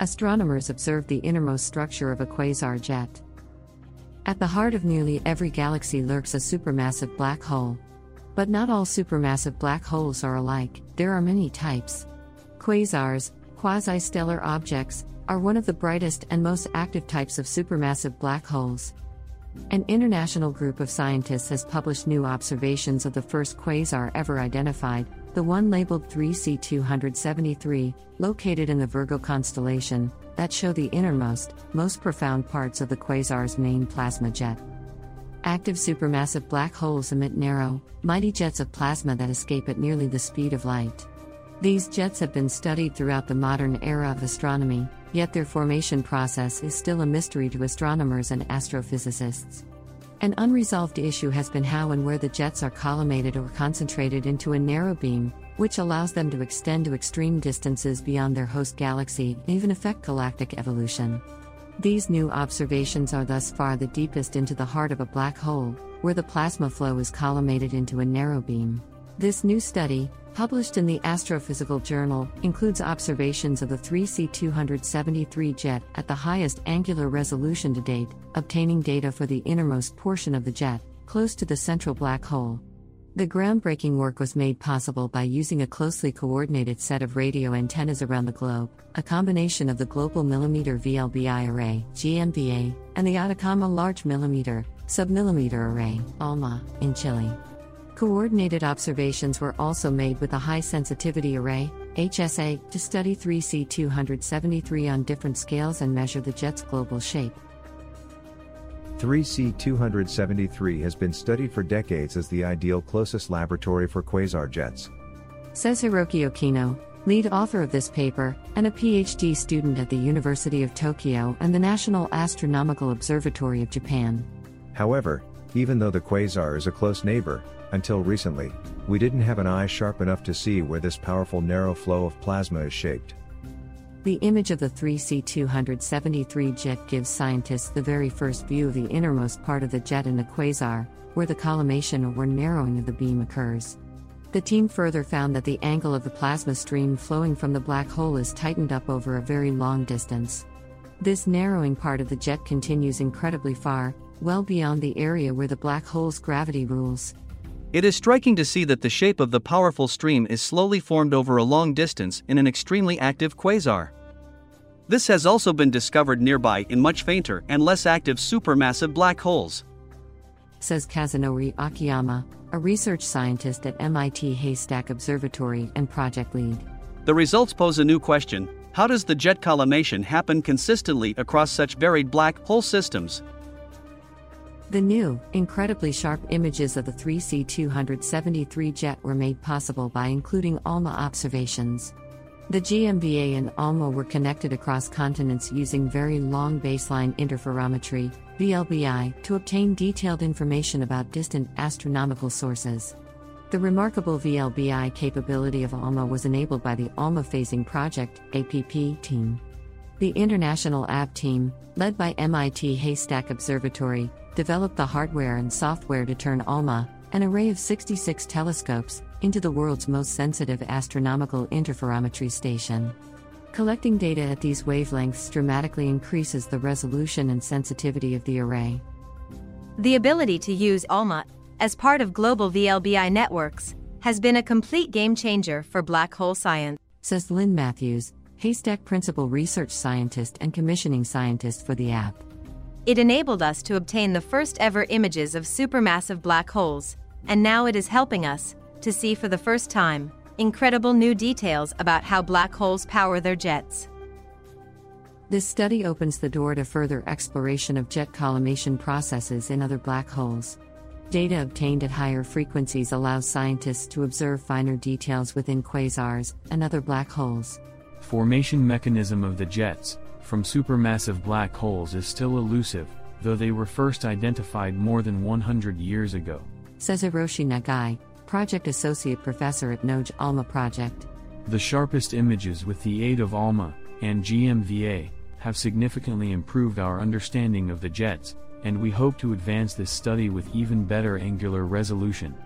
astronomers observed the innermost structure of a quasar jet. At the heart of nearly every galaxy lurks a supermassive black hole. But not all supermassive black holes are alike, there are many types. Quasars, quasi stellar objects, are one of the brightest and most active types of supermassive black holes. An international group of scientists has published new observations of the first quasar ever identified, the one labeled 3C273, located in the Virgo constellation, that show the innermost, most profound parts of the quasar's main plasma jet. Active supermassive black holes emit narrow, mighty jets of plasma that escape at nearly the speed of light. These jets have been studied throughout the modern era of astronomy, yet their formation process is still a mystery to astronomers and astrophysicists. An unresolved issue has been how and where the jets are collimated or concentrated into a narrow beam, which allows them to extend to extreme distances beyond their host galaxy and even affect galactic evolution. These new observations are thus far the deepest into the heart of a black hole, where the plasma flow is collimated into a narrow beam. This new study, published in the Astrophysical Journal, includes observations of the 3C273 jet at the highest angular resolution to date, obtaining data for the innermost portion of the jet, close to the central black hole. The groundbreaking work was made possible by using a closely coordinated set of radio antennas around the globe, a combination of the Global Millimeter VLBI Array (GMVA) and the Atacama Large Millimeter Submillimeter Array (ALMA) in Chile. Coordinated observations were also made with a high sensitivity array (HSA) to study 3C273 on different scales and measure the jet's global shape. 3C273 has been studied for decades as the ideal closest laboratory for quasar jets. Says Hiroki Okino, lead author of this paper, and a PhD student at the University of Tokyo and the National Astronomical Observatory of Japan. However, even though the quasar is a close neighbor, until recently, we didn't have an eye sharp enough to see where this powerful narrow flow of plasma is shaped. The image of the 3C273 jet gives scientists the very first view of the innermost part of the jet in a quasar, where the collimation or narrowing of the beam occurs. The team further found that the angle of the plasma stream flowing from the black hole is tightened up over a very long distance. This narrowing part of the jet continues incredibly far, well beyond the area where the black hole's gravity rules. It is striking to see that the shape of the powerful stream is slowly formed over a long distance in an extremely active quasar. This has also been discovered nearby in much fainter and less active supermassive black holes. Says Kazunori Akiyama, a research scientist at MIT Haystack Observatory and project lead. The results pose a new question how does the jet collimation happen consistently across such varied black hole systems? The new, incredibly sharp images of the 3C273 jet were made possible by including ALMA observations. The GMVA and ALMA were connected across continents using very long baseline interferometry, VLBI, to obtain detailed information about distant astronomical sources. The remarkable VLBI capability of ALMA was enabled by the ALMA Phasing Project APP team. The International APP team, led by MIT Haystack Observatory, developed the hardware and software to turn ALMA, an array of 66 telescopes, into the world's most sensitive astronomical interferometry station. Collecting data at these wavelengths dramatically increases the resolution and sensitivity of the array. The ability to use ALMA as part of global VLBI networks has been a complete game changer for black hole science, says Lynn Matthews, Haystack Principal Research Scientist and Commissioning Scientist for the app. It enabled us to obtain the first ever images of supermassive black holes, and now it is helping us to see for the first time incredible new details about how black holes power their jets. This study opens the door to further exploration of jet collimation processes in other black holes. Data obtained at higher frequencies allows scientists to observe finer details within quasars and other black holes. Formation mechanism of the jets from supermassive black holes is still elusive, though they were first identified more than 100 years ago. Says Hiroshi Nagai, Project Associate Professor at NAOJ ALMA Project. The sharpest images with the aid of ALMA and GMVA have significantly improved our understanding of the jets, and we hope to advance this study with even better angular resolution.